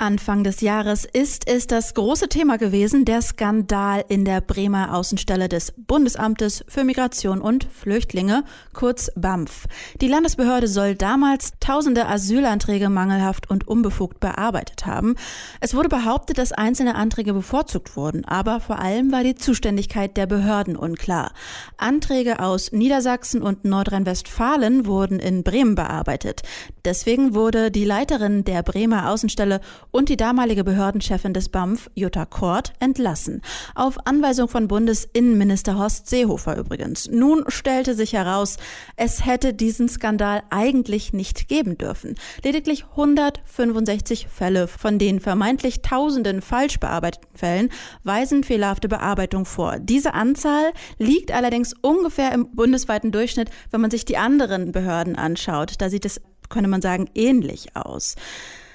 Anfang des Jahres ist es das große Thema gewesen, der Skandal in der Bremer Außenstelle des Bundesamtes für Migration und Flüchtlinge, kurz BAMF. Die Landesbehörde soll damals tausende Asylanträge mangelhaft und unbefugt bearbeitet haben. Es wurde behauptet, dass einzelne Anträge bevorzugt wurden, aber vor allem war die Zuständigkeit der Behörden unklar. Anträge aus Niedersachsen und Nordrhein-Westfalen wurden in Bremen bearbeitet. Deswegen wurde die Leiterin der Bremer Außenstelle und die damalige Behördenchefin des BAMF, Jutta Kort, entlassen. Auf Anweisung von Bundesinnenminister Horst Seehofer übrigens. Nun stellte sich heraus, es hätte diesen Skandal eigentlich nicht geben dürfen. Lediglich 165 Fälle von den vermeintlich tausenden falsch bearbeiteten Fällen weisen fehlerhafte Bearbeitung vor. Diese Anzahl liegt allerdings ungefähr im bundesweiten Durchschnitt, wenn man sich die anderen Behörden anschaut. Da sieht es, könnte man sagen, ähnlich aus.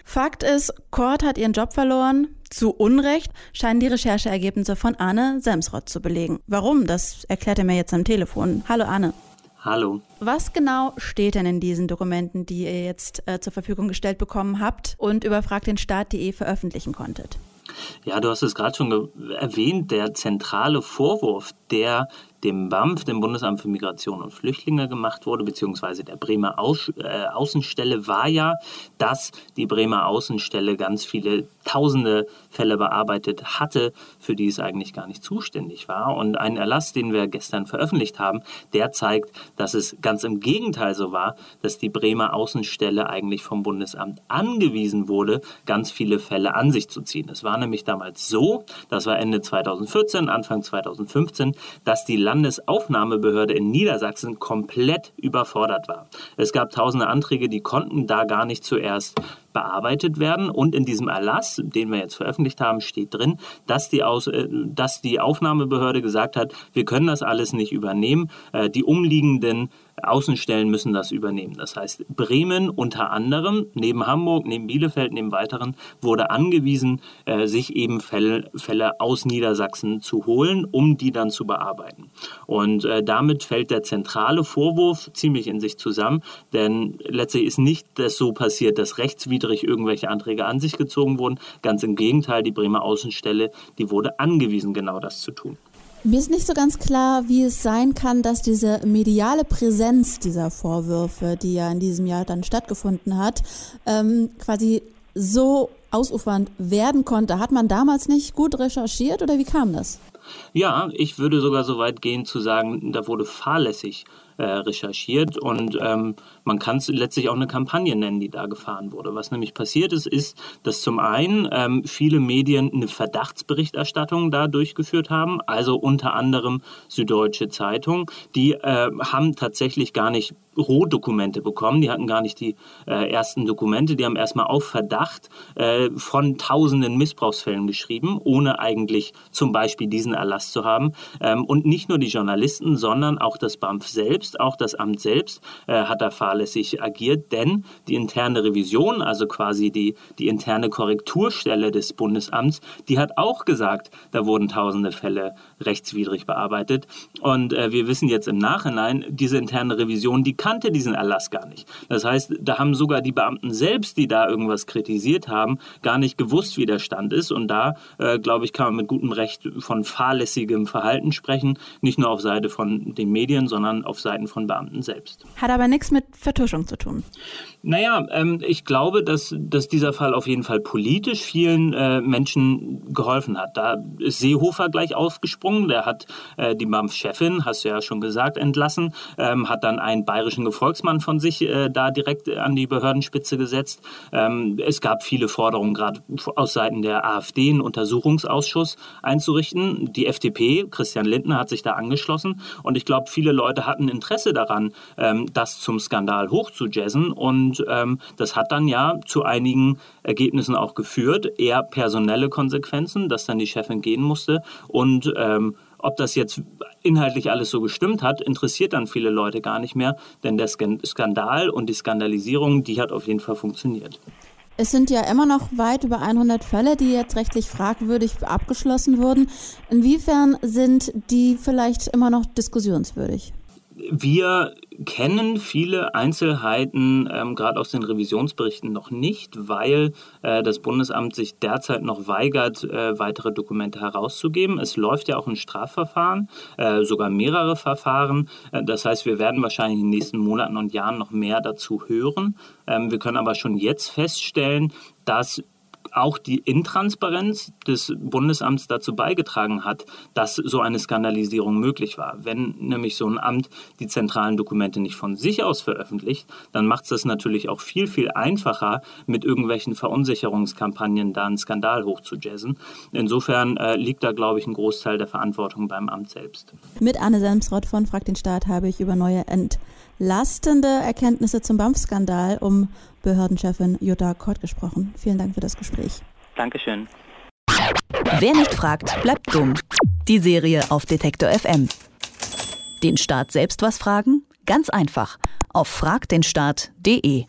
Fakt ist, Kort hat ihren Job verloren. Zu Unrecht scheinen die Rechercheergebnisse von Arne Semsrott zu belegen. Warum? Das erklärt er mir jetzt am Telefon. Hallo Arne. Hallo. Was genau steht denn in diesen Dokumenten, die ihr jetzt äh, zur Verfügung gestellt bekommen habt und über fragdenstaat.de veröffentlichen konntet? Ja, du hast es gerade schon erwähnt, der zentrale Vorwurf, der dem BAMF, dem Bundesamt für Migration und Flüchtlinge, gemacht wurde, beziehungsweise der Bremer Aus, äh, Außenstelle, war ja, dass die Bremer Außenstelle ganz viele tausende Fälle bearbeitet hatte, für die es eigentlich gar nicht zuständig war. Und ein Erlass, den wir gestern veröffentlicht haben, der zeigt, dass es ganz im Gegenteil so war, dass die Bremer Außenstelle eigentlich vom Bundesamt angewiesen wurde, ganz viele Fälle an sich zu ziehen. Es war nämlich damals so, das war Ende 2014, Anfang 2015, dass die Landesaufnahmebehörde in Niedersachsen komplett überfordert war. Es gab tausende Anträge, die konnten da gar nicht zuerst bearbeitet werden. Und in diesem Erlass, den wir jetzt veröffentlicht haben, steht drin, dass die, Aus, äh, dass die Aufnahmebehörde gesagt hat, wir können das alles nicht übernehmen. Äh, die umliegenden Außenstellen müssen das übernehmen. Das heißt, Bremen unter anderem, neben Hamburg, neben Bielefeld, neben weiteren, wurde angewiesen, äh, sich eben Fälle, Fälle aus Niedersachsen zu holen, um die dann zu bearbeiten. Und damit fällt der zentrale Vorwurf ziemlich in sich zusammen, denn letztlich ist nicht das so passiert, dass rechtswidrig rechtswidrig irgendwelche Anträge an sich gezogen wurden. Ganz im Gegenteil, die Bremer Außenstelle, die wurde angewiesen, genau das zu tun. Mir ist nicht so ganz klar, wie es sein kann, dass diese mediale Präsenz dieser Vorwürfe, die ja in diesem Jahr dann stattgefunden hat, ähm, quasi so ausufernd werden konnte. Hat man damals nicht gut recherchiert oder wie kam das? Ja, ich würde sogar so weit gehen zu sagen, da wurde fahrlässig äh, recherchiert und ähm, man kann es letztlich auch eine Kampagne nennen, die da gefahren wurde. Was nämlich passiert ist, ist, dass zum einen ähm, viele Medien eine Verdachtsberichterstattung da durchgeführt haben, also unter anderem Süddeutsche Zeitung, die äh, haben tatsächlich gar nicht Rohdokumente bekommen. Die hatten gar nicht die äh, ersten Dokumente. Die haben erstmal auf Verdacht äh, von tausenden Missbrauchsfällen geschrieben, ohne eigentlich zum Beispiel diesen Erlass zu haben. Ähm, und nicht nur die Journalisten, sondern auch das BAMF selbst, auch das Amt selbst äh, hat da fahrlässig agiert, denn die interne Revision, also quasi die, die interne Korrekturstelle des Bundesamts, die hat auch gesagt, da wurden tausende Fälle rechtswidrig bearbeitet. Und äh, wir wissen jetzt im Nachhinein, diese interne Revision, die kannte diesen Erlass gar nicht. Das heißt, da haben sogar die Beamten selbst, die da irgendwas kritisiert haben, gar nicht gewusst, wie der Stand ist. Und da, äh, glaube ich, kann man mit gutem Recht von fahrlässigem Verhalten sprechen, nicht nur auf Seite von den Medien, sondern auf Seiten von Beamten selbst. Hat aber nichts mit Vertuschung zu tun. Naja, ähm, ich glaube, dass, dass dieser Fall auf jeden Fall politisch vielen äh, Menschen geholfen hat. Da ist Seehofer gleich aufgesprungen, der hat äh, die BAMF-Chefin, hast du ja schon gesagt, entlassen, ähm, hat dann einen bayerischen bayerischen Gefolgsmann von sich äh, da direkt an die Behördenspitze gesetzt. Ähm, es gab viele Forderungen, gerade aus Seiten der AfD, einen Untersuchungsausschuss einzurichten. Die FDP, Christian Lindner, hat sich da angeschlossen. Und ich glaube, viele Leute hatten Interesse daran, ähm, das zum Skandal hochzujazzen. Und ähm, das hat dann ja zu einigen Ergebnissen auch geführt. Eher personelle Konsequenzen, dass dann die Chefin gehen musste und ähm, ob das jetzt inhaltlich alles so gestimmt hat, interessiert dann viele Leute gar nicht mehr, denn der Skandal und die Skandalisierung, die hat auf jeden Fall funktioniert. Es sind ja immer noch weit über 100 Fälle, die jetzt rechtlich fragwürdig abgeschlossen wurden. Inwiefern sind die vielleicht immer noch diskussionswürdig? Wir kennen viele Einzelheiten, ähm, gerade aus den Revisionsberichten, noch nicht, weil äh, das Bundesamt sich derzeit noch weigert, äh, weitere Dokumente herauszugeben. Es läuft ja auch ein Strafverfahren, äh, sogar mehrere Verfahren. Äh, das heißt, wir werden wahrscheinlich in den nächsten Monaten und Jahren noch mehr dazu hören. Ähm, wir können aber schon jetzt feststellen, dass auch die Intransparenz des Bundesamts dazu beigetragen hat, dass so eine Skandalisierung möglich war. Wenn nämlich so ein Amt die zentralen Dokumente nicht von sich aus veröffentlicht, dann macht es das natürlich auch viel, viel einfacher, mit irgendwelchen Verunsicherungskampagnen da einen Skandal hochzujazzen. Insofern äh, liegt da, glaube ich, ein Großteil der Verantwortung beim Amt selbst. Mit Anne Selmsrott von Frag den Staat habe ich über neue entlastende Erkenntnisse zum BAMF-Skandal um Behördenchefin Jutta Kort gesprochen. Vielen Dank für das Gespräch. Dankeschön. Wer nicht fragt, bleibt dumm. Die Serie auf Detektor FM. Den Staat selbst was fragen? Ganz einfach. Auf fragdenstaat.de.